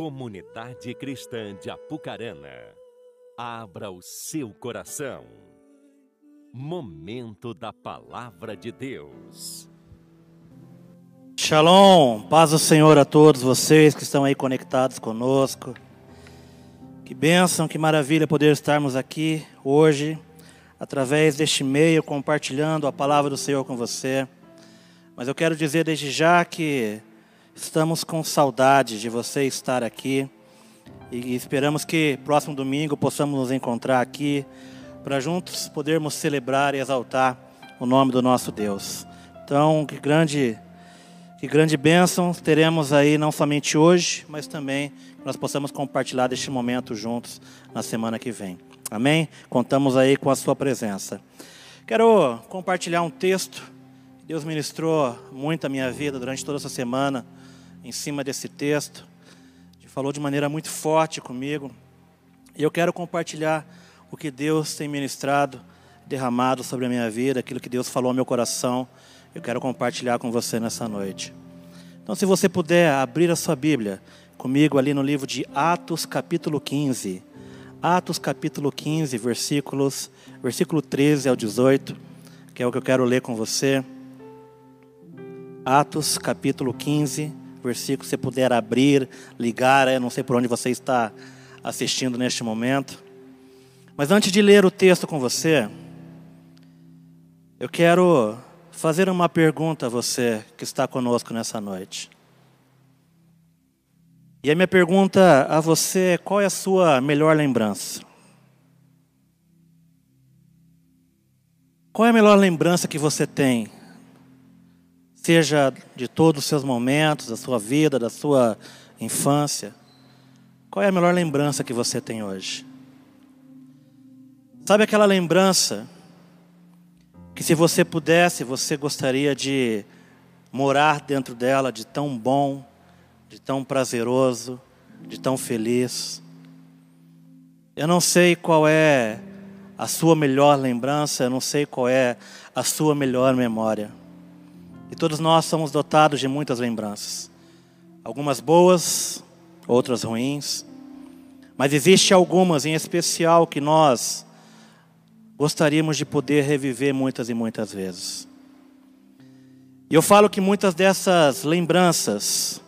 Comunidade Cristã de Apucarana, abra o seu coração. Momento da Palavra de Deus. Shalom, paz do Senhor a todos vocês que estão aí conectados conosco. Que bênção, que maravilha poder estarmos aqui hoje, através deste meio, compartilhando a palavra do Senhor com você. Mas eu quero dizer desde já que Estamos com saudade de você estar aqui e esperamos que próximo domingo possamos nos encontrar aqui para juntos podermos celebrar e exaltar o nome do nosso Deus. Então, que grande, que grande bênção teremos aí não somente hoje, mas também que nós possamos compartilhar deste momento juntos na semana que vem. Amém? Contamos aí com a sua presença. Quero compartilhar um texto. Deus ministrou muito a minha vida durante toda essa semana em cima desse texto, falou de maneira muito forte comigo. E eu quero compartilhar o que Deus tem ministrado, derramado sobre a minha vida, aquilo que Deus falou ao meu coração. Eu quero compartilhar com você nessa noite. Então, se você puder abrir a sua Bíblia comigo ali no livro de Atos, capítulo 15. Atos, capítulo 15, versículos, versículo 13 ao 18, que é o que eu quero ler com você. Atos, capítulo 15, versículo, se puder abrir, ligar, eu não sei por onde você está assistindo neste momento. Mas antes de ler o texto com você, eu quero fazer uma pergunta a você que está conosco nessa noite. E a minha pergunta a você é: qual é a sua melhor lembrança? Qual é a melhor lembrança que você tem seja de todos os seus momentos, da sua vida, da sua infância, qual é a melhor lembrança que você tem hoje? Sabe aquela lembrança que se você pudesse, você gostaria de morar dentro dela de tão bom, de tão prazeroso, de tão feliz? Eu não sei qual é a sua melhor lembrança, eu não sei qual é a sua melhor memória. E todos nós somos dotados de muitas lembranças. Algumas boas, outras ruins. Mas existe algumas em especial que nós gostaríamos de poder reviver muitas e muitas vezes. E eu falo que muitas dessas lembranças,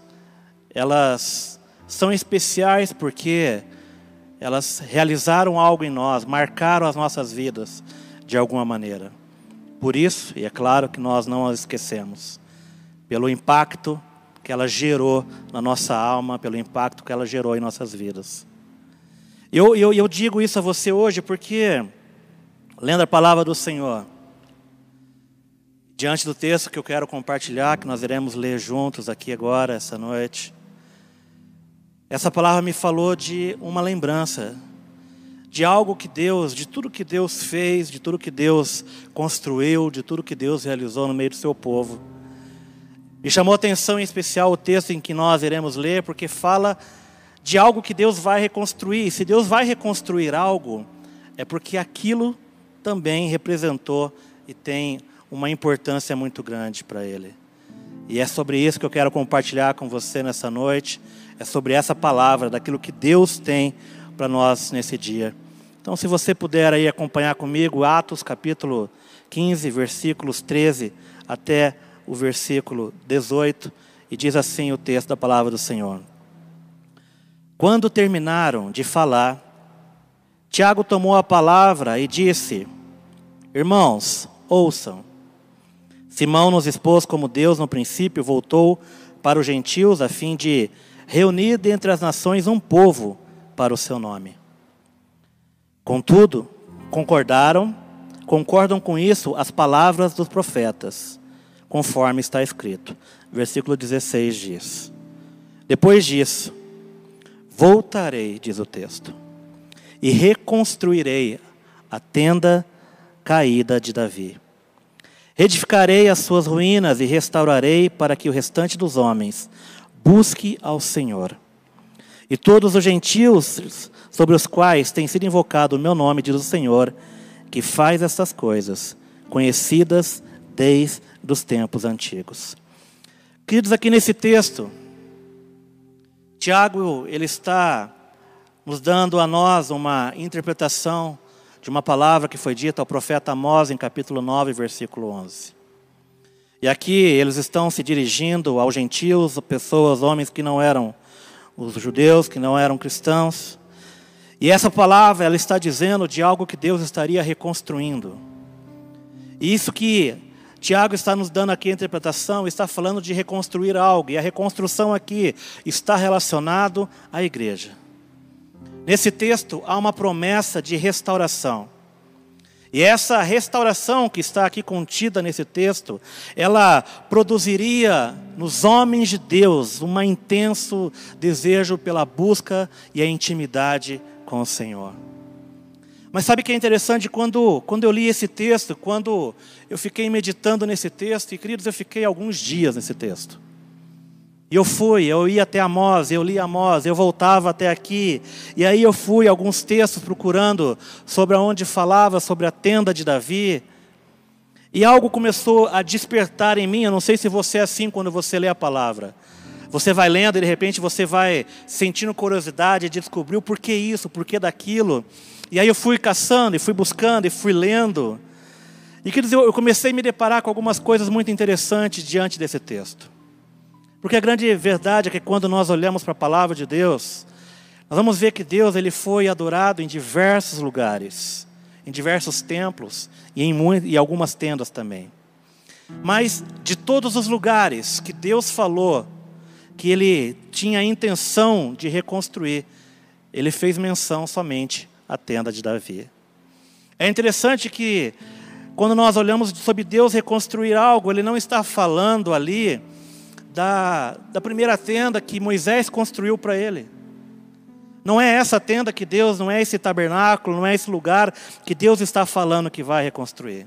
elas são especiais porque elas realizaram algo em nós, marcaram as nossas vidas de alguma maneira. Por isso, e é claro que nós não as esquecemos, pelo impacto que ela gerou na nossa alma, pelo impacto que ela gerou em nossas vidas. Eu, eu, eu digo isso a você hoje porque, lendo a palavra do Senhor, diante do texto que eu quero compartilhar, que nós iremos ler juntos aqui agora, essa noite, essa palavra me falou de uma lembrança de algo que Deus, de tudo que Deus fez, de tudo que Deus construiu, de tudo que Deus realizou no meio do seu povo. Me chamou atenção em especial o texto em que nós iremos ler, porque fala de algo que Deus vai reconstruir. Se Deus vai reconstruir algo, é porque aquilo também representou e tem uma importância muito grande para Ele. E é sobre isso que eu quero compartilhar com você nessa noite. É sobre essa palavra, daquilo que Deus tem para nós nesse dia. Então, se você puder aí acompanhar comigo, Atos capítulo 15, versículos 13 até o versículo 18, e diz assim o texto da palavra do Senhor. Quando terminaram de falar, Tiago tomou a palavra e disse: Irmãos, ouçam. Simão nos expôs como Deus no princípio voltou para os gentios a fim de reunir dentre as nações um povo para o seu nome. Contudo, concordaram, concordam com isso as palavras dos profetas, conforme está escrito. Versículo 16 diz: Depois disso, voltarei, diz o texto, e reconstruirei a tenda caída de Davi. Edificarei as suas ruínas e restaurarei para que o restante dos homens busque ao Senhor. E todos os gentios sobre os quais tem sido invocado o meu nome, diz o Senhor, que faz estas coisas, conhecidas desde os tempos antigos. Queridos, aqui nesse texto, Tiago, ele está nos dando a nós uma interpretação de uma palavra que foi dita ao profeta Amós em capítulo 9, versículo 11. E aqui eles estão se dirigindo aos gentios, pessoas, homens que não eram os judeus, que não eram cristãos. E essa palavra, ela está dizendo de algo que Deus estaria reconstruindo. E isso que Tiago está nos dando aqui a interpretação, está falando de reconstruir algo, e a reconstrução aqui está relacionado à igreja. Nesse texto há uma promessa de restauração. E essa restauração que está aqui contida nesse texto, ela produziria nos homens de Deus um intenso desejo pela busca e a intimidade com o Senhor. Mas sabe que é interessante quando, quando eu li esse texto, quando eu fiquei meditando nesse texto, e queridos, eu fiquei alguns dias nesse texto. E eu fui, eu ia até Amós, eu li Amós, eu voltava até aqui, e aí eu fui alguns textos procurando sobre onde falava sobre a tenda de Davi. E algo começou a despertar em mim, eu não sei se você é assim quando você lê a palavra. Você vai lendo e de repente você vai sentindo curiosidade de descobrir o porquê isso, o porquê daquilo. E aí eu fui caçando, e fui buscando, e fui lendo. E quer dizer, eu comecei a me deparar com algumas coisas muito interessantes diante desse texto. Porque a grande verdade é que quando nós olhamos para a palavra de Deus, nós vamos ver que Deus ele foi adorado em diversos lugares, em diversos templos e em, e algumas tendas também. Mas de todos os lugares que Deus falou que ele tinha a intenção de reconstruir, ele fez menção somente à tenda de Davi. É interessante que, quando nós olhamos sobre Deus reconstruir algo, ele não está falando ali da, da primeira tenda que Moisés construiu para ele. Não é essa tenda que Deus, não é esse tabernáculo, não é esse lugar que Deus está falando que vai reconstruir.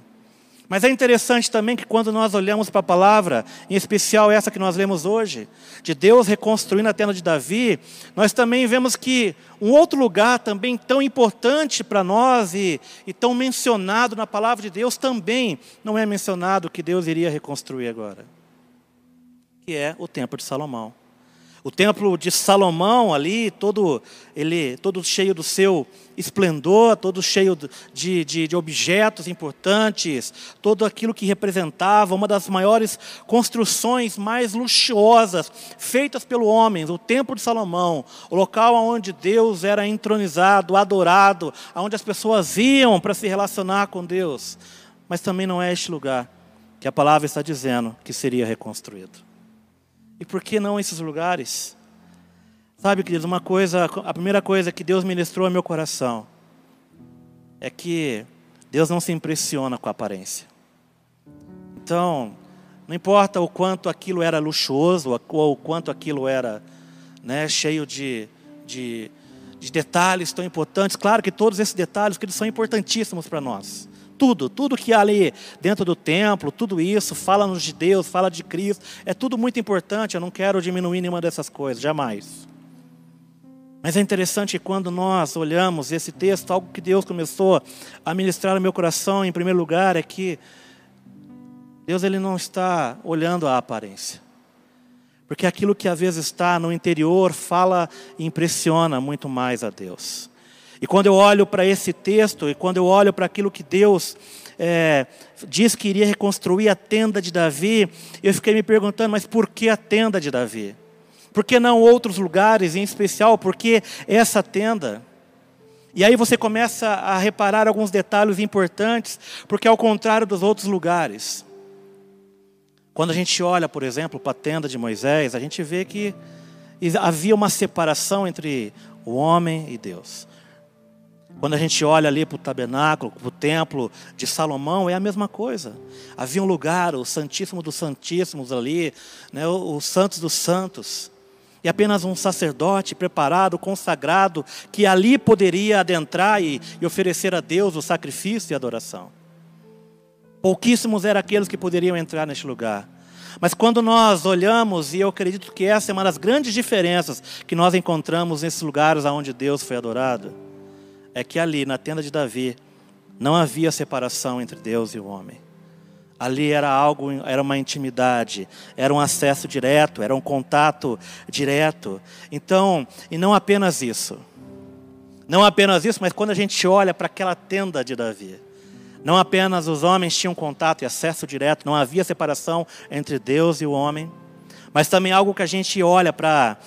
Mas é interessante também que quando nós olhamos para a palavra, em especial essa que nós lemos hoje, de Deus reconstruindo a tenda de Davi, nós também vemos que um outro lugar também tão importante para nós e, e tão mencionado na palavra de Deus também não é mencionado que Deus iria reconstruir agora, que é o templo de Salomão. O templo de Salomão ali, todo ele, todo cheio do seu esplendor, todo cheio de, de, de, objetos importantes, todo aquilo que representava uma das maiores construções mais luxuosas feitas pelo homem, o templo de Salomão, o local onde Deus era entronizado, adorado, onde as pessoas iam para se relacionar com Deus. Mas também não é este lugar que a palavra está dizendo que seria reconstruído. E por que não esses lugares? Sabe, queridos, uma coisa, a primeira coisa que Deus ministrou ao meu coração é que Deus não se impressiona com a aparência. Então, não importa o quanto aquilo era luxuoso, ou o quanto aquilo era né, cheio de, de, de detalhes tão importantes. Claro que todos esses detalhes que eles são importantíssimos para nós. Tudo, tudo que há ali dentro do templo, tudo isso, fala-nos de Deus, fala de Cristo, é tudo muito importante, eu não quero diminuir nenhuma dessas coisas, jamais. Mas é interessante quando nós olhamos esse texto, algo que Deus começou a ministrar no meu coração, em primeiro lugar, é que Deus ele não está olhando a aparência. Porque aquilo que às vezes está no interior fala e impressiona muito mais a Deus. E quando eu olho para esse texto, e quando eu olho para aquilo que Deus é, diz que iria reconstruir a tenda de Davi, eu fiquei me perguntando, mas por que a tenda de Davi? Por que não outros lugares, em especial, por que essa tenda? E aí você começa a reparar alguns detalhes importantes, porque ao contrário dos outros lugares, quando a gente olha, por exemplo, para a tenda de Moisés, a gente vê que havia uma separação entre o homem e Deus. Quando a gente olha ali para o tabernáculo, para o templo de Salomão, é a mesma coisa. Havia um lugar, o Santíssimo dos Santíssimos ali, né, os Santos dos Santos. E apenas um sacerdote preparado, consagrado, que ali poderia adentrar e, e oferecer a Deus o sacrifício e adoração. Pouquíssimos eram aqueles que poderiam entrar neste lugar. Mas quando nós olhamos, e eu acredito que essa é uma das grandes diferenças que nós encontramos nesses lugares onde Deus foi adorado, é que ali, na tenda de Davi, não havia separação entre Deus e o homem. Ali era algo, era uma intimidade, era um acesso direto, era um contato direto. Então, e não apenas isso. Não apenas isso, mas quando a gente olha para aquela tenda de Davi, não apenas os homens tinham contato e acesso direto, não havia separação entre Deus e o homem, mas também algo que a gente olha para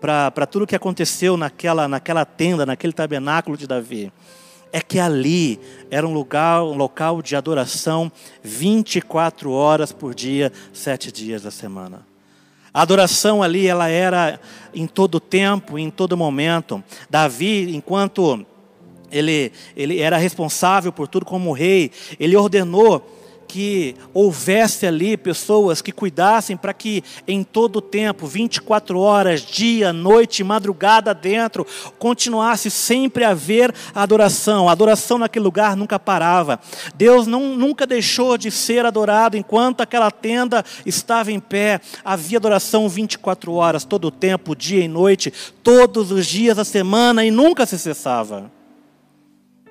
para tudo que aconteceu naquela, naquela tenda, naquele tabernáculo de Davi é que ali era um lugar, um local de adoração 24 horas por dia, sete dias da semana. A adoração ali, ela era em todo tempo, em todo momento. Davi, enquanto ele, ele era responsável por tudo como rei, ele ordenou que houvesse ali pessoas que cuidassem para que em todo o tempo, 24 horas, dia, noite, madrugada dentro, continuasse sempre a haver adoração. A adoração naquele lugar nunca parava. Deus não, nunca deixou de ser adorado enquanto aquela tenda estava em pé. Havia adoração 24 horas, todo o tempo, dia e noite, todos os dias da semana e nunca se cessava.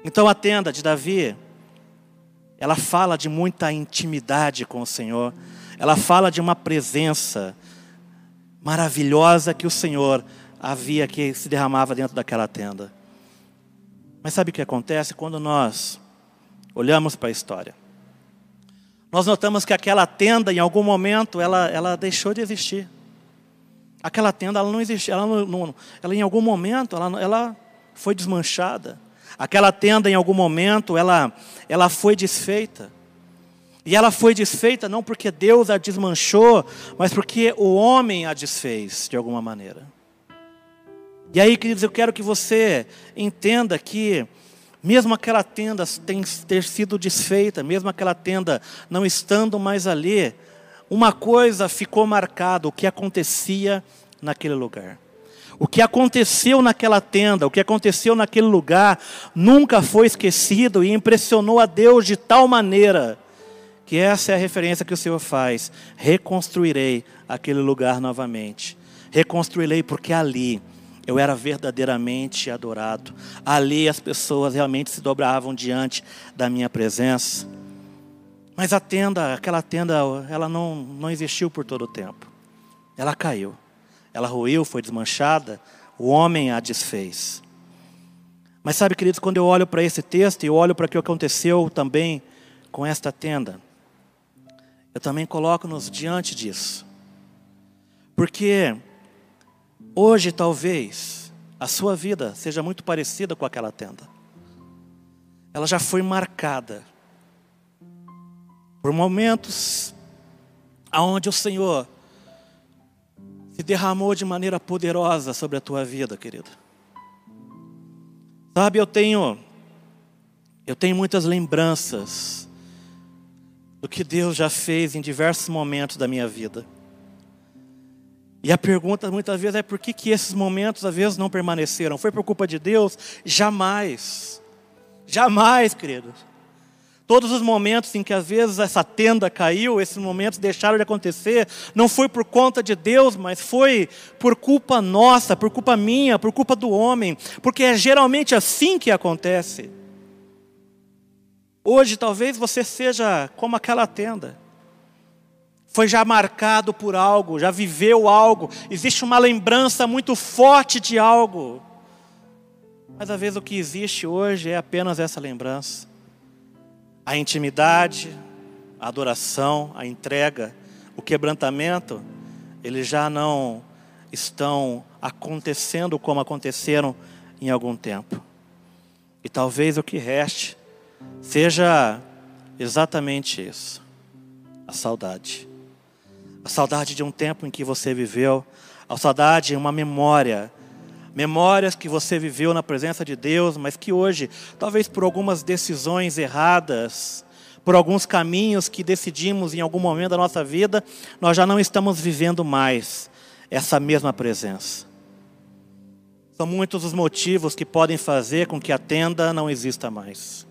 Então a tenda de Davi ela fala de muita intimidade com o Senhor. Ela fala de uma presença maravilhosa que o Senhor havia que se derramava dentro daquela tenda. Mas sabe o que acontece quando nós olhamos para a história? Nós notamos que aquela tenda, em algum momento, ela, ela deixou de existir. Aquela tenda, ela não existe, ela, não, ela em algum momento, ela, ela foi desmanchada. Aquela tenda, em algum momento, ela, ela foi desfeita. E ela foi desfeita não porque Deus a desmanchou, mas porque o homem a desfez, de alguma maneira. E aí, queridos, eu quero que você entenda que, mesmo aquela tenda tem, ter sido desfeita, mesmo aquela tenda não estando mais ali, uma coisa ficou marcada: o que acontecia naquele lugar. O que aconteceu naquela tenda, o que aconteceu naquele lugar, nunca foi esquecido e impressionou a Deus de tal maneira que essa é a referência que o Senhor faz. Reconstruirei aquele lugar novamente. Reconstruirei porque ali eu era verdadeiramente adorado. Ali as pessoas realmente se dobravam diante da minha presença. Mas a tenda, aquela tenda, ela não, não existiu por todo o tempo. Ela caiu ela ruiu, foi desmanchada, o homem a desfez. Mas sabe, queridos, quando eu olho para esse texto e olho para o que aconteceu também com esta tenda, eu também coloco-nos diante disso. Porque hoje talvez a sua vida seja muito parecida com aquela tenda. Ela já foi marcada por momentos aonde o Senhor se derramou de maneira poderosa sobre a tua vida, querido. Sabe, eu tenho eu tenho muitas lembranças do que Deus já fez em diversos momentos da minha vida. E a pergunta muitas vezes é por que, que esses momentos às vezes não permaneceram? Foi por culpa de Deus? Jamais. Jamais, queridos. Todos os momentos em que às vezes essa tenda caiu, esses momentos deixaram de acontecer, não foi por conta de Deus, mas foi por culpa nossa, por culpa minha, por culpa do homem, porque é geralmente assim que acontece. Hoje talvez você seja como aquela tenda. Foi já marcado por algo, já viveu algo, existe uma lembrança muito forte de algo. Mas às vezes o que existe hoje é apenas essa lembrança a intimidade, a adoração, a entrega, o quebrantamento, eles já não estão acontecendo como aconteceram em algum tempo. E talvez o que reste seja exatamente isso: a saudade. A saudade de um tempo em que você viveu, a saudade, uma memória memórias que você viveu na presença de Deus, mas que hoje, talvez por algumas decisões erradas, por alguns caminhos que decidimos em algum momento da nossa vida, nós já não estamos vivendo mais essa mesma presença. São muitos os motivos que podem fazer com que a tenda não exista mais.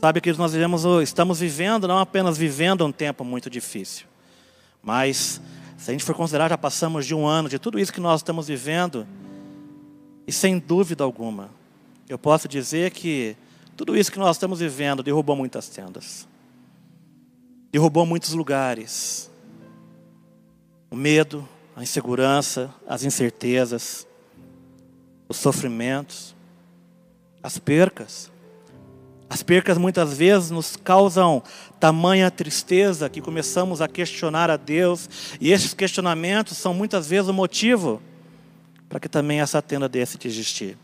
Sabe que nós vivemos, estamos vivendo, não apenas vivendo um tempo muito difícil, mas se a gente for considerar, já passamos de um ano de tudo isso que nós estamos vivendo, e sem dúvida alguma, eu posso dizer que tudo isso que nós estamos vivendo derrubou muitas tendas. derrubou muitos lugares. O medo, a insegurança, as incertezas, os sofrimentos, as percas. As percas muitas vezes nos causam tamanha tristeza que começamos a questionar a Deus, e esses questionamentos são muitas vezes o motivo para que também essa tenda deixe de existir.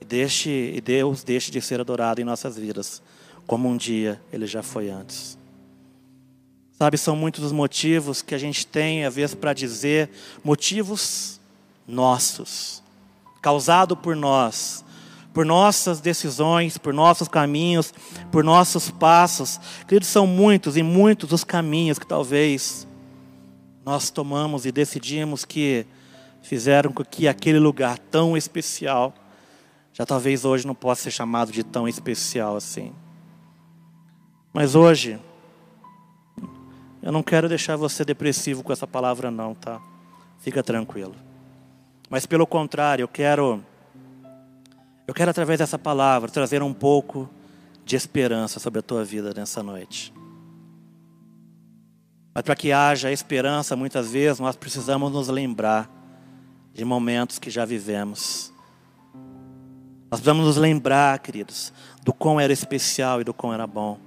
E, deixe, e Deus deixe de ser adorado em nossas vidas, como um dia ele já foi antes. Sabe, são muitos os motivos que a gente tem, às vezes, para dizer, motivos nossos, causado por nós, por nossas decisões, por nossos caminhos, por nossos passos. Queridos, são muitos e muitos os caminhos que talvez nós tomamos e decidimos que fizeram com que aquele lugar tão especial, já talvez hoje não possa ser chamado de tão especial assim. Mas hoje, eu não quero deixar você depressivo com essa palavra, não, tá? Fica tranquilo. Mas pelo contrário, eu quero, eu quero através dessa palavra trazer um pouco de esperança sobre a tua vida nessa noite. Mas para que haja esperança, muitas vezes nós precisamos nos lembrar de momentos que já vivemos. Nós precisamos nos lembrar, queridos, do quão era especial e do quão era bom.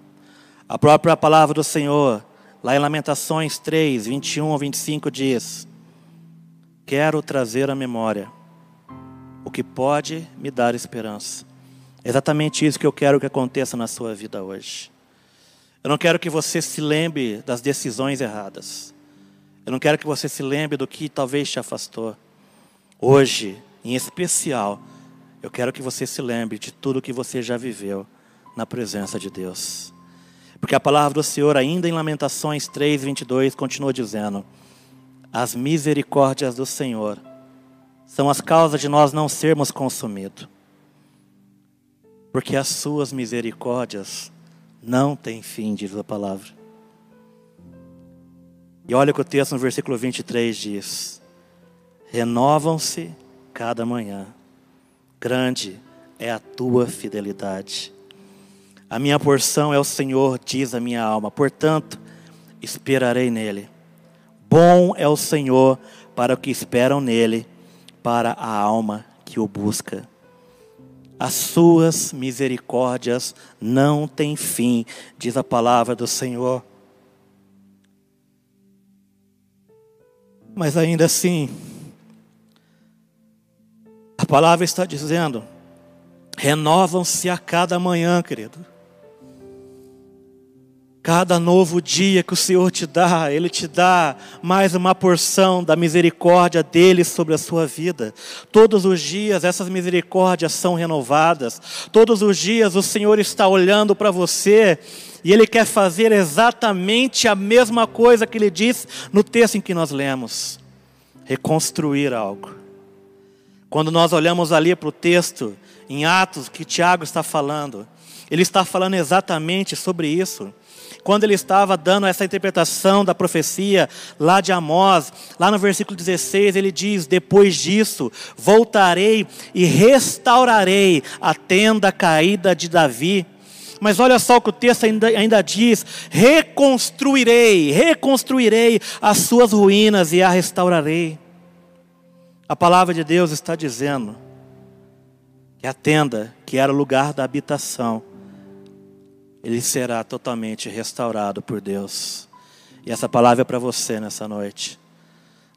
A própria palavra do Senhor Lá em Lamentações 3, 21 ao 25 diz: Quero trazer à memória o que pode me dar esperança. É exatamente isso que eu quero que aconteça na sua vida hoje. Eu não quero que você se lembre das decisões erradas. Eu não quero que você se lembre do que talvez te afastou. Hoje, em especial, eu quero que você se lembre de tudo que você já viveu na presença de Deus. Porque a palavra do Senhor, ainda em Lamentações 3, 22, continua dizendo: As misericórdias do Senhor são as causas de nós não sermos consumidos. Porque as suas misericórdias não têm fim, diz a palavra. E olha o que o texto no versículo 23 diz: Renovam-se cada manhã, grande é a tua fidelidade. A minha porção é o Senhor, diz a minha alma, portanto, esperarei nele. Bom é o Senhor para o que esperam nele, para a alma que o busca. As suas misericórdias não têm fim, diz a palavra do Senhor. Mas ainda assim, palavra está dizendo: renovam-se a cada manhã, querido. Cada novo dia que o Senhor te dá, Ele te dá mais uma porção da misericórdia dele sobre a sua vida. Todos os dias essas misericórdias são renovadas. Todos os dias o Senhor está olhando para você e Ele quer fazer exatamente a mesma coisa que Ele disse no texto em que nós lemos: reconstruir algo. Quando nós olhamos ali para o texto, em Atos, que Tiago está falando, ele está falando exatamente sobre isso quando ele estava dando essa interpretação da profecia lá de Amós, lá no versículo 16, ele diz: Depois disso, voltarei e restaurarei a tenda caída de Davi. Mas olha só o que o texto ainda, ainda diz: reconstruirei, reconstruirei as suas ruínas e a restaurarei. A palavra de Deus está dizendo que a tenda, que era o lugar da habitação, ele será totalmente restaurado por Deus. E essa palavra é para você nessa noite.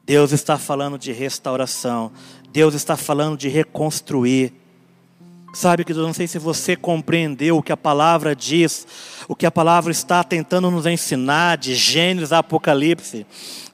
Deus está falando de restauração, Deus está falando de reconstruir. Sabe que eu não sei se você compreendeu o que a palavra diz, o que a palavra está tentando nos ensinar de Gênesis a Apocalipse.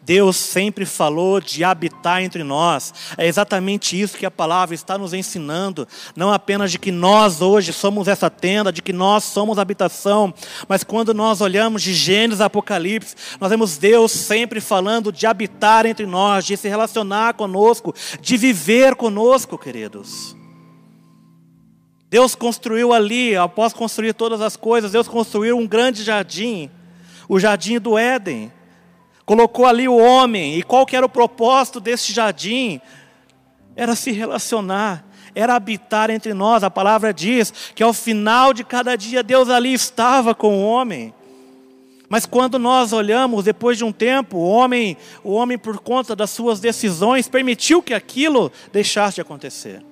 Deus sempre falou de habitar entre nós. É exatamente isso que a palavra está nos ensinando. Não apenas de que nós hoje somos essa tenda, de que nós somos habitação, mas quando nós olhamos de Gênesis a Apocalipse, nós vemos Deus sempre falando de habitar entre nós, de se relacionar conosco, de viver conosco, queridos. Deus construiu ali, após construir todas as coisas, Deus construiu um grande jardim, o jardim do Éden colocou ali o homem, e qual que era o propósito desse jardim? Era se relacionar, era habitar entre nós. A palavra diz que ao final de cada dia Deus ali estava com o homem. Mas quando nós olhamos, depois de um tempo, o homem, o homem por conta das suas decisões, permitiu que aquilo deixasse de acontecer.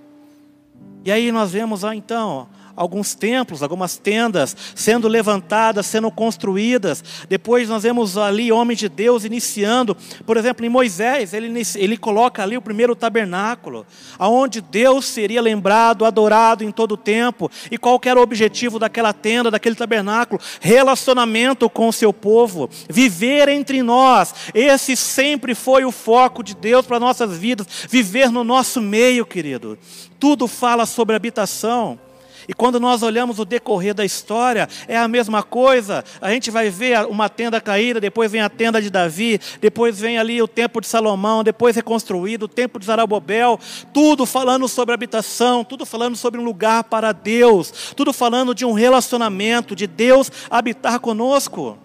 E aí nós vemos, ah, então, alguns templos, algumas tendas sendo levantadas, sendo construídas. Depois nós vemos ali homens de Deus iniciando, por exemplo, em Moisés, ele, ele coloca ali o primeiro tabernáculo, aonde Deus seria lembrado, adorado em todo o tempo. E qual era o objetivo daquela tenda, daquele tabernáculo? Relacionamento com o seu povo, viver entre nós. Esse sempre foi o foco de Deus para nossas vidas, viver no nosso meio, querido. Tudo fala sobre habitação. E quando nós olhamos o decorrer da história, é a mesma coisa. A gente vai ver uma tenda caída, depois vem a tenda de Davi, depois vem ali o templo de Salomão, depois reconstruído, o templo de Zarabobel, tudo falando sobre habitação, tudo falando sobre um lugar para Deus, tudo falando de um relacionamento, de Deus habitar conosco.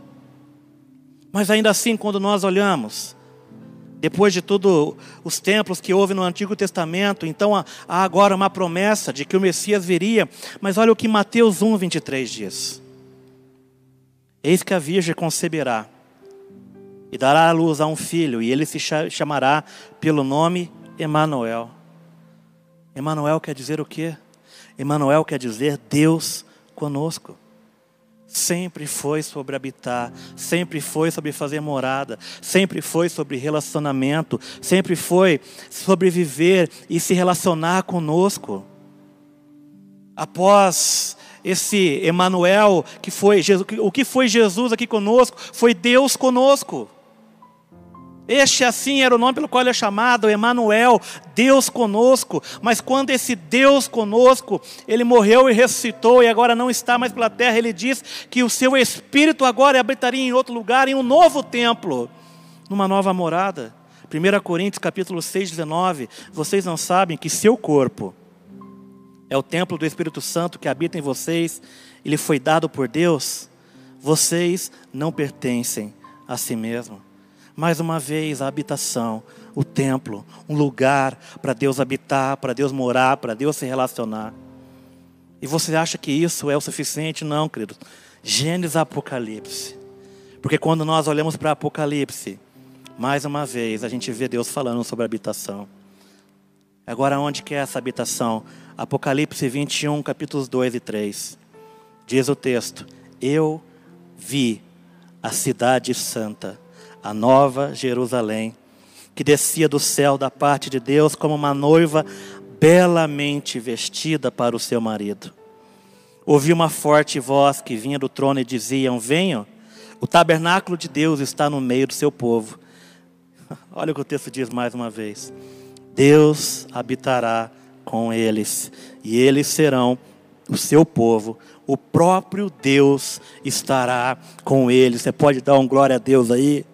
Mas ainda assim, quando nós olhamos, depois de tudo os templos que houve no Antigo Testamento, então há agora uma promessa de que o Messias viria. Mas olha o que Mateus 1, 23 diz: Eis que a Virgem conceberá e dará à luz a um filho, e ele se chamará pelo nome Emanuel. Emanuel quer dizer o quê? Emanuel quer dizer Deus conosco sempre foi sobre habitar, sempre foi sobre fazer morada, sempre foi sobre relacionamento, sempre foi sobre viver e se relacionar conosco. Após esse Emanuel, que foi Jesus, o que foi Jesus aqui conosco, foi Deus conosco. Este assim era o nome pelo qual ele é chamado, Emanuel, Deus conosco. Mas quando esse Deus conosco, ele morreu e ressuscitou e agora não está mais pela terra, ele diz que o seu espírito agora habitaria em outro lugar, em um novo templo, numa nova morada. 1 Coríntios capítulo 6, 19, vocês não sabem que seu corpo é o templo do Espírito Santo que habita em vocês, ele foi dado por Deus, vocês não pertencem a si mesmos mais uma vez a habitação, o templo, um lugar para Deus habitar, para Deus morar, para Deus se relacionar. E você acha que isso é o suficiente? Não, querido. Gênesis Apocalipse. Porque quando nós olhamos para Apocalipse, mais uma vez a gente vê Deus falando sobre habitação. Agora, onde que é essa habitação? Apocalipse 21, capítulos 2 e 3. Diz o texto: Eu vi a cidade santa a nova Jerusalém, que descia do céu da parte de Deus como uma noiva belamente vestida para o seu marido. Ouvi uma forte voz que vinha do trono e diziam: Venham, o tabernáculo de Deus está no meio do seu povo. Olha o que o texto diz mais uma vez: Deus habitará com eles, e eles serão o seu povo, o próprio Deus estará com eles. Você pode dar um glória a Deus aí?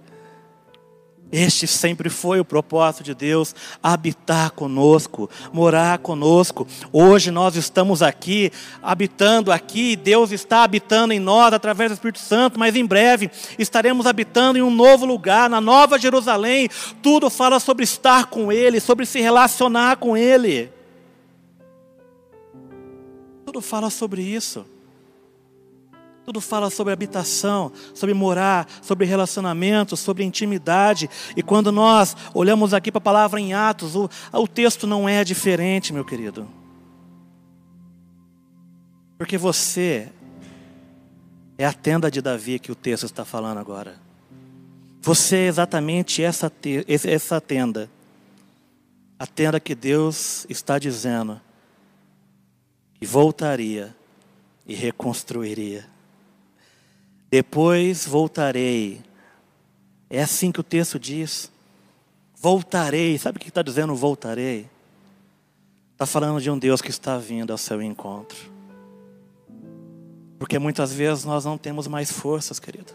Este sempre foi o propósito de Deus, habitar conosco, morar conosco. Hoje nós estamos aqui, habitando aqui, Deus está habitando em nós através do Espírito Santo, mas em breve estaremos habitando em um novo lugar, na Nova Jerusalém. Tudo fala sobre estar com Ele, sobre se relacionar com Ele. Tudo fala sobre isso. Tudo fala sobre habitação, sobre morar, sobre relacionamento, sobre intimidade. E quando nós olhamos aqui para a palavra em Atos, o, o texto não é diferente, meu querido. Porque você é a tenda de Davi que o texto está falando agora. Você é exatamente essa, essa tenda. A tenda que Deus está dizendo que voltaria e reconstruiria. Depois voltarei. É assim que o texto diz. Voltarei. Sabe o que está dizendo voltarei? Está falando de um Deus que está vindo ao seu encontro. Porque muitas vezes nós não temos mais forças, querido.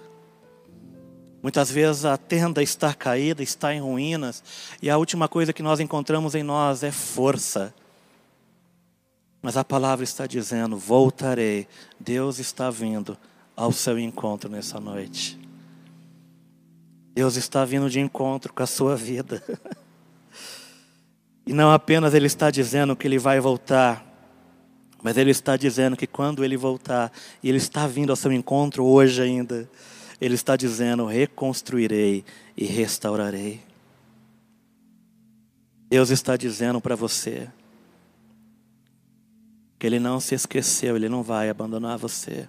Muitas vezes a tenda está caída, está em ruínas, e a última coisa que nós encontramos em nós é força. Mas a palavra está dizendo: voltarei. Deus está vindo ao seu encontro nessa noite. Deus está vindo de encontro com a sua vida. E não apenas Ele está dizendo que Ele vai voltar, mas Ele está dizendo que quando Ele voltar, e Ele está vindo ao seu encontro hoje ainda, Ele está dizendo: reconstruirei e restaurarei. Deus está dizendo para você que Ele não se esqueceu, Ele não vai abandonar você.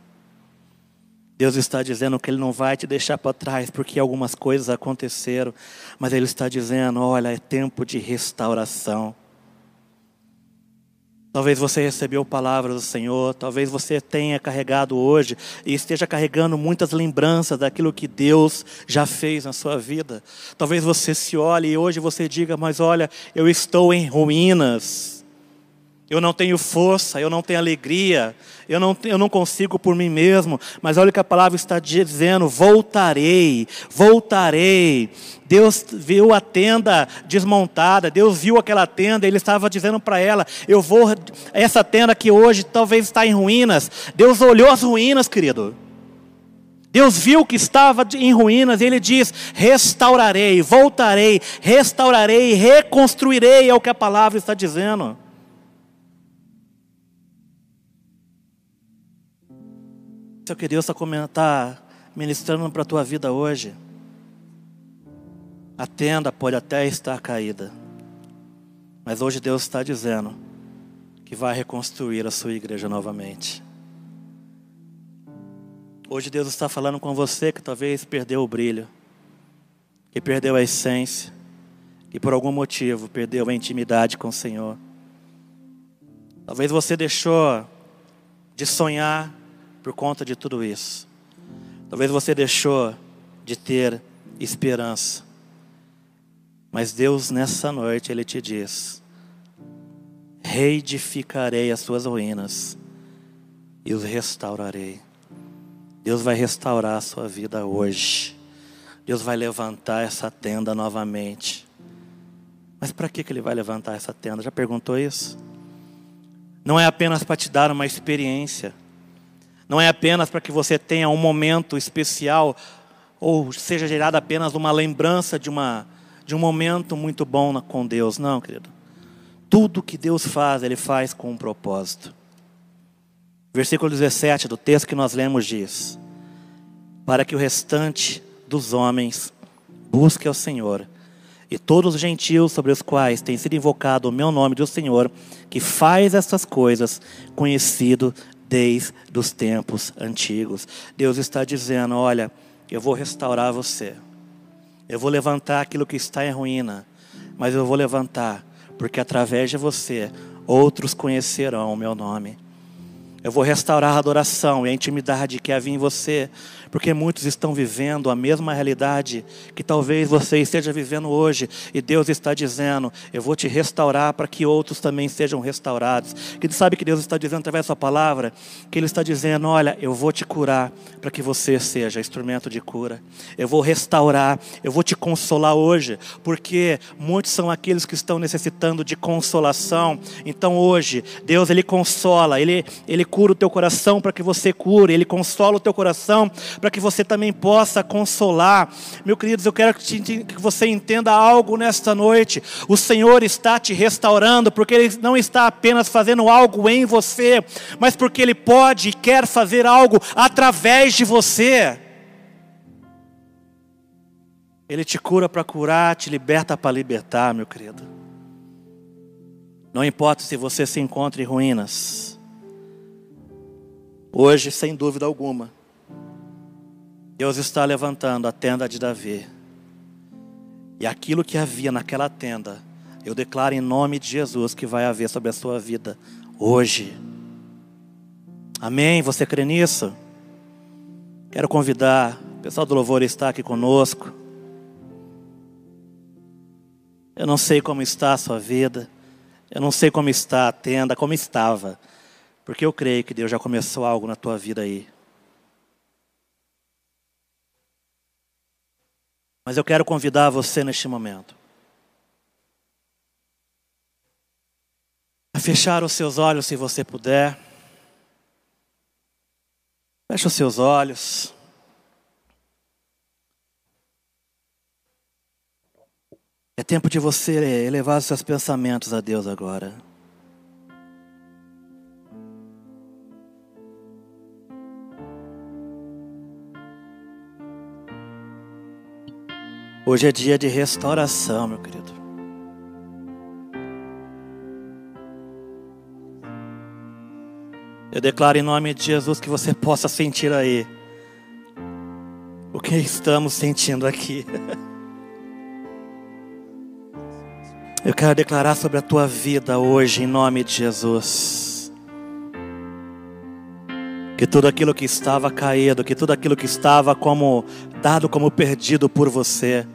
Deus está dizendo que Ele não vai te deixar para trás porque algumas coisas aconteceram, mas Ele está dizendo: olha, é tempo de restauração. Talvez você recebeu palavras do Senhor, talvez você tenha carregado hoje e esteja carregando muitas lembranças daquilo que Deus já fez na sua vida. Talvez você se olhe e hoje você diga: Mas olha, eu estou em ruínas eu não tenho força, eu não tenho alegria, eu não, eu não consigo por mim mesmo, mas olha o que a palavra está dizendo: voltarei, voltarei. Deus viu a tenda desmontada, Deus viu aquela tenda, Ele estava dizendo para ela: Eu vou, essa tenda que hoje talvez está em ruínas. Deus olhou as ruínas, querido. Deus viu que estava em ruínas e Ele diz: Restaurarei, voltarei, restaurarei, reconstruirei, é o que a palavra está dizendo. Seu que Deus está tá ministrando para a tua vida hoje. A tenda pode até estar caída, mas hoje Deus está dizendo que vai reconstruir a sua igreja novamente. Hoje Deus está falando com você que talvez perdeu o brilho, que perdeu a essência, que por algum motivo perdeu a intimidade com o Senhor. Talvez você deixou de sonhar por conta de tudo isso. Talvez você deixou de ter esperança. Mas Deus nessa noite ele te diz: reedificarei as suas ruínas e os restaurarei. Deus vai restaurar a sua vida hoje. Deus vai levantar essa tenda novamente. Mas para que, que Ele vai levantar essa tenda? Já perguntou isso? Não é apenas para te dar uma experiência, não é apenas para que você tenha um momento especial ou seja gerada apenas uma lembrança de, uma, de um momento muito bom com Deus. Não, querido. Tudo que Deus faz, Ele faz com um propósito. Versículo 17 do texto que nós lemos diz: Para que o restante dos homens busque ao Senhor, e todos os gentios sobre os quais tem sido invocado o meu nome do Senhor, que faz essas coisas, conhecido desde os tempos antigos. Deus está dizendo: olha, eu vou restaurar você, eu vou levantar aquilo que está em ruína, mas eu vou levantar, porque através de você outros conhecerão o meu nome. Eu vou restaurar a adoração e a intimidade que havia em você, porque muitos estão vivendo a mesma realidade que talvez você esteja vivendo hoje, e Deus está dizendo: Eu vou te restaurar para que outros também sejam restaurados. Que sabe que Deus está dizendo através da sua palavra? Que Ele está dizendo: Olha, eu vou te curar para que você seja instrumento de cura. Eu vou restaurar, eu vou te consolar hoje, porque muitos são aqueles que estão necessitando de consolação. Então hoje, Deus Ele consola, Ele, Ele cura o teu coração para que você cure, Ele consola o teu coração para que você também possa consolar. Meu queridos, eu quero que você entenda algo nesta noite. O Senhor está te restaurando, porque Ele não está apenas fazendo algo em você, mas porque Ele pode e quer fazer algo através de você. Ele te cura para curar, te liberta para libertar, meu querido. Não importa se você se encontra em ruínas. Hoje, sem dúvida alguma, Deus está levantando a tenda de Davi. E aquilo que havia naquela tenda, eu declaro em nome de Jesus que vai haver sobre a sua vida hoje. Amém? Você crê nisso? Quero convidar o pessoal do louvor está aqui conosco. Eu não sei como está a sua vida. Eu não sei como está a tenda, como estava. Porque eu creio que Deus já começou algo na tua vida aí. Mas eu quero convidar você neste momento a fechar os seus olhos se você puder. Feche os seus olhos. É tempo de você elevar os seus pensamentos a Deus agora. Hoje é dia de restauração, meu querido. Eu declaro em nome de Jesus que você possa sentir aí o que estamos sentindo aqui. Eu quero declarar sobre a tua vida hoje, em nome de Jesus. Que tudo aquilo que estava caído, que tudo aquilo que estava como dado como perdido por você,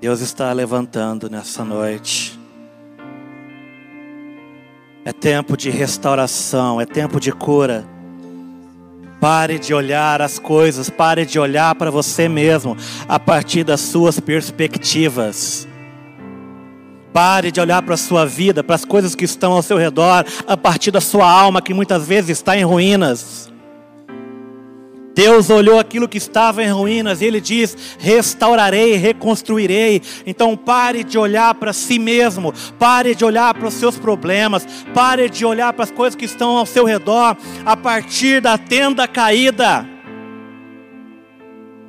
Deus está levantando nessa noite. É tempo de restauração, é tempo de cura. Pare de olhar as coisas, pare de olhar para você mesmo a partir das suas perspectivas. Pare de olhar para a sua vida, para as coisas que estão ao seu redor, a partir da sua alma que muitas vezes está em ruínas. Deus olhou aquilo que estava em ruínas e Ele diz: restaurarei, reconstruirei. Então pare de olhar para si mesmo, pare de olhar para os seus problemas, pare de olhar para as coisas que estão ao seu redor a partir da tenda caída.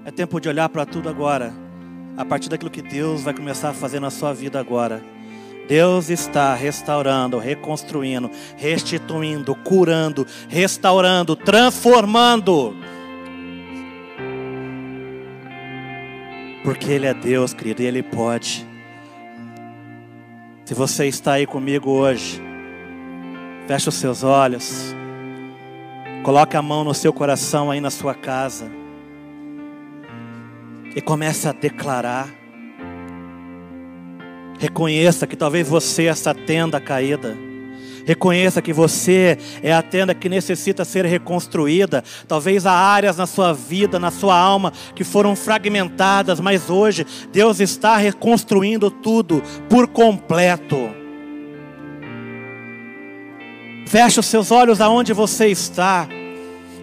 É tempo de olhar para tudo agora, a partir daquilo que Deus vai começar a fazer na sua vida agora. Deus está restaurando, reconstruindo, restituindo, curando, restaurando, transformando. Porque Ele é Deus, querido, e Ele pode. Se você está aí comigo hoje, feche os seus olhos, coloque a mão no seu coração aí na sua casa e comece a declarar. Reconheça que talvez você essa tenda caída. Reconheça que você é a tenda que necessita ser reconstruída. Talvez há áreas na sua vida, na sua alma, que foram fragmentadas, mas hoje Deus está reconstruindo tudo por completo. Feche os seus olhos aonde você está.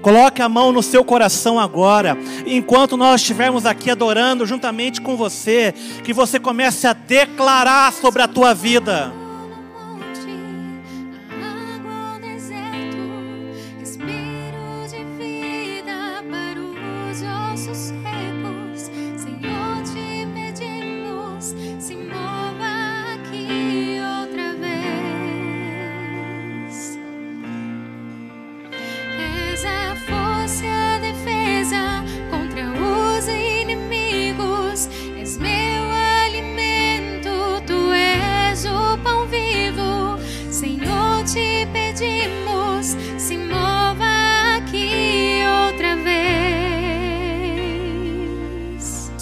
Coloque a mão no seu coração agora, enquanto nós estivermos aqui adorando juntamente com você, que você comece a declarar sobre a tua vida.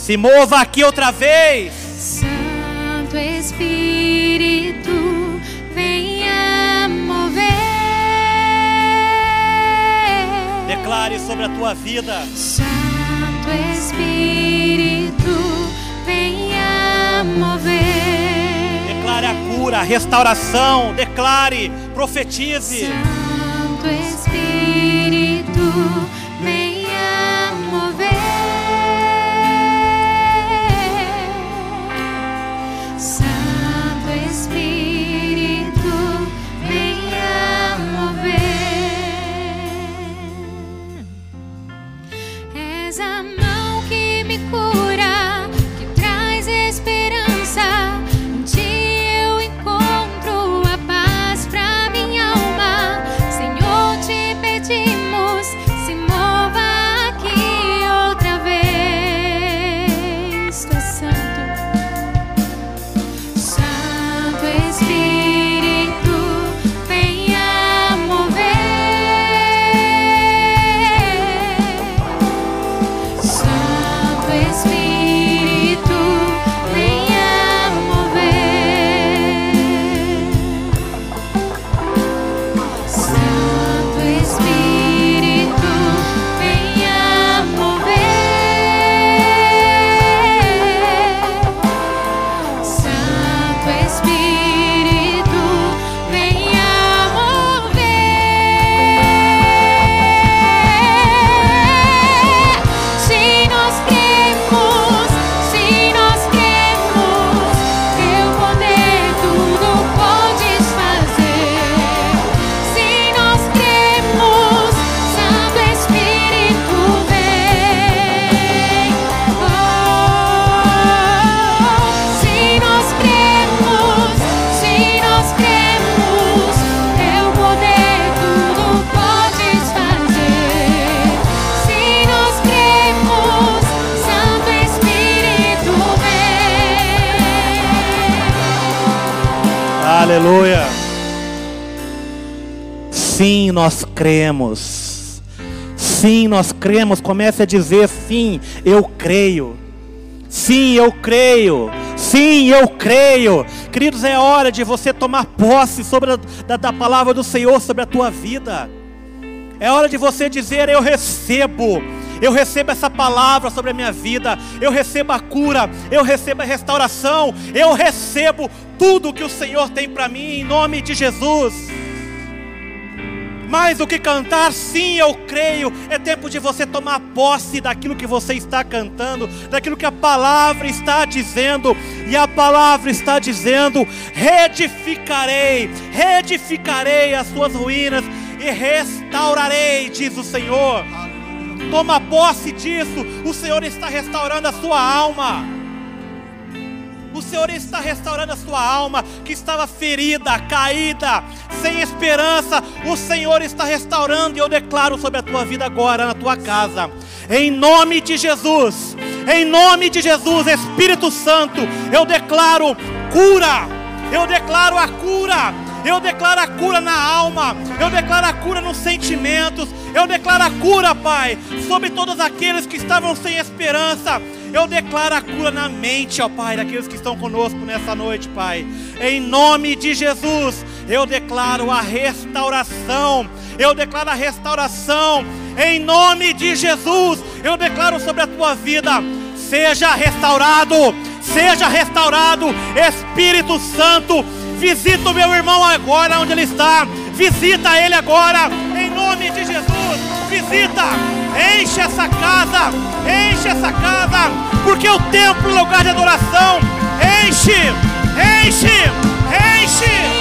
Se mova aqui outra vez. Santo Espírito, venha mover. Declare sobre a tua vida. Santo Espírito, venha mover. Declare a cura, a restauração. Declare, profetize. Santo Espírito, cremos. Sim, nós cremos. Comece a dizer: sim, eu creio. Sim, eu creio. Sim, eu creio. Queridos, é hora de você tomar posse sobre a, da, da palavra do Senhor sobre a tua vida. É hora de você dizer: Eu recebo. Eu recebo essa palavra sobre a minha vida. Eu recebo a cura. Eu recebo a restauração. Eu recebo tudo que o Senhor tem para mim em nome de Jesus. Mais do que cantar, sim, eu creio. É tempo de você tomar posse daquilo que você está cantando, daquilo que a palavra está dizendo. E a palavra está dizendo: reedificarei, reedificarei as suas ruínas e restaurarei, diz o Senhor. Toma posse disso. O Senhor está restaurando a sua alma. O Senhor está restaurando a sua alma que estava ferida, caída, sem esperança. O Senhor está restaurando e eu declaro sobre a tua vida agora, na tua casa. Em nome de Jesus, em nome de Jesus, Espírito Santo, eu declaro cura. Eu declaro a cura. Eu declaro a cura na alma. Eu declaro a cura nos sentimentos. Eu declaro a cura, Pai, sobre todos aqueles que estavam sem esperança. Eu declaro a cura na mente, ó Pai, daqueles que estão conosco nessa noite, Pai. Em nome de Jesus, eu declaro a restauração. Eu declaro a restauração. Em nome de Jesus, eu declaro sobre a tua vida: seja restaurado, seja restaurado, Espírito Santo. Visita o meu irmão agora onde ele está. Visita ele agora, em nome de Jesus. Visita, enche essa casa, enche essa casa, porque o templo é lugar de adoração. Enche, enche, enche.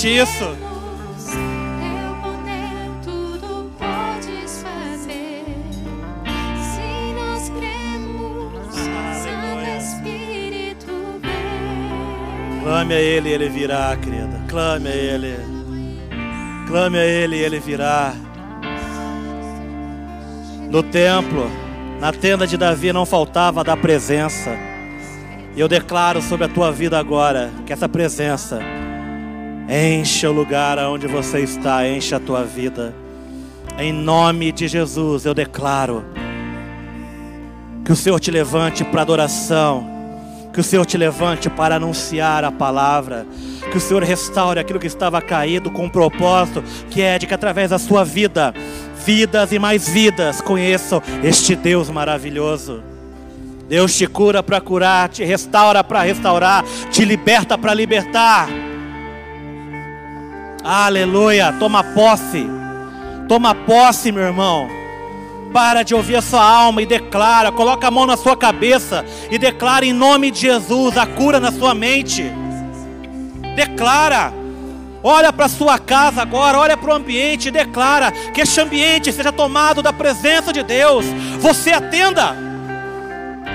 Vem. Clame a Ele e Ele virá, querida. Clame a Ele. Clame a Ele e Ele virá. No templo, na tenda de Davi, não faltava da presença. E eu declaro sobre a tua vida agora que essa presença enche o lugar onde você está, enche a tua vida. Em nome de Jesus, eu declaro que o Senhor te levante para adoração. Que o Senhor te levante para anunciar a palavra. Que o Senhor restaure aquilo que estava caído com um propósito, que é de que através da sua vida, vidas e mais vidas conheçam este Deus maravilhoso. Deus te cura para curar, te restaura para restaurar, te liberta para libertar. Aleluia! Toma posse. Toma posse, meu irmão. Para de ouvir a sua alma e declara, coloca a mão na sua cabeça e declara em nome de Jesus a cura na sua mente. Declara. Olha para sua casa agora, olha para o ambiente e declara que este ambiente seja tomado da presença de Deus. Você atenda.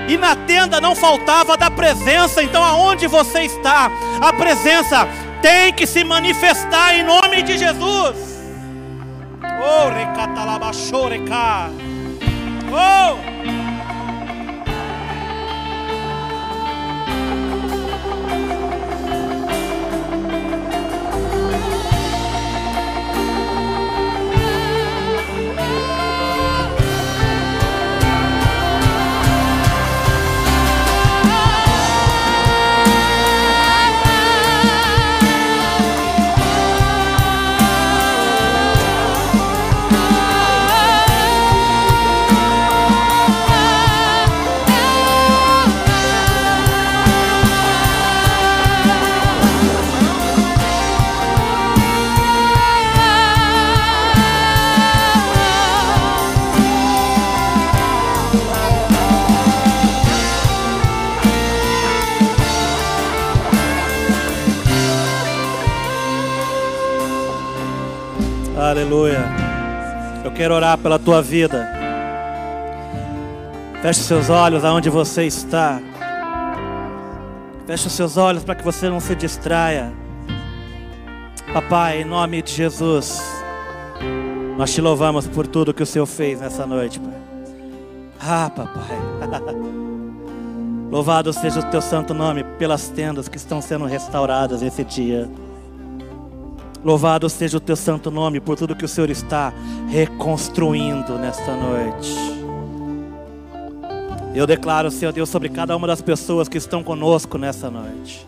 E na tenda não faltava da presença, então aonde você está, a presença tem que se manifestar em nome de Jesus. Oh, recatalabachoreka. Oh! Quero orar pela tua vida. Feche seus olhos aonde você está. Feche seus olhos para que você não se distraia. Papai, em nome de Jesus, nós te louvamos por tudo que o Senhor fez nessa noite, Pai. Ah, papai. Louvado seja o teu santo nome pelas tendas que estão sendo restauradas esse dia. Louvado seja o teu santo nome por tudo que o Senhor está reconstruindo nesta noite. Eu declaro, Senhor Deus, sobre cada uma das pessoas que estão conosco nessa noite.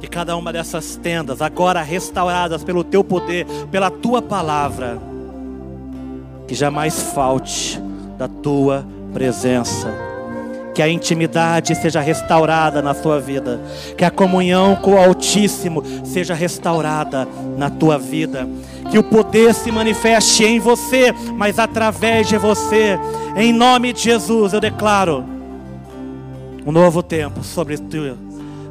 Que cada uma dessas tendas, agora restauradas pelo teu poder, pela tua palavra, que jamais falte da tua presença que a intimidade seja restaurada na sua vida, que a comunhão com o Altíssimo seja restaurada na tua vida, que o poder se manifeste em você, mas através de você, em nome de Jesus, eu declaro um novo tempo sobre tu,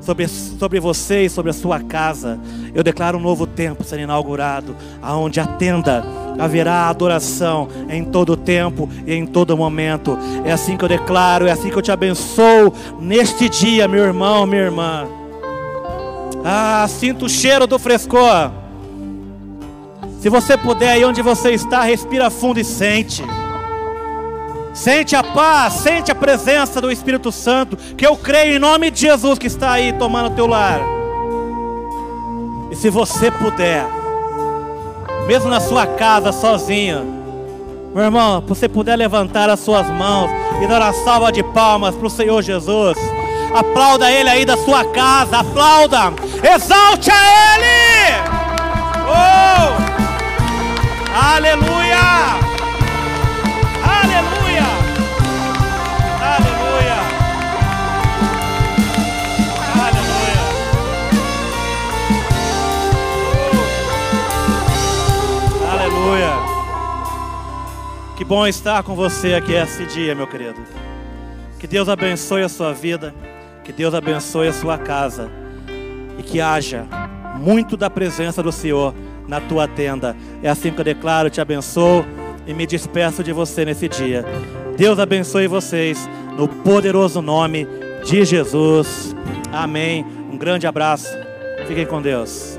sobre, sobre você e sobre a sua casa. Eu declaro um novo tempo sendo inaugurado, aonde a tenda haverá adoração em todo tempo e em todo momento. É assim que eu declaro, é assim que eu te abençoo neste dia, meu irmão, minha irmã. Ah, sinto o cheiro do frescor. Se você puder, aí onde você está, respira fundo e sente. Sente a paz, sente a presença do Espírito Santo, que eu creio em nome de Jesus que está aí tomando o teu lar. E se você puder, mesmo na sua casa sozinho, meu irmão, se você puder levantar as suas mãos e dar uma salva de palmas para o Senhor Jesus, aplauda Ele aí da sua casa, aplauda, exalte a Ele. Oh! Aleluia! Aleluia! Que bom estar com você aqui esse dia, meu querido. Que Deus abençoe a sua vida, que Deus abençoe a sua casa e que haja muito da presença do Senhor na tua tenda. É assim que eu declaro, te abençoo e me despeço de você nesse dia. Deus abençoe vocês no poderoso nome de Jesus. Amém. Um grande abraço. Fiquem com Deus.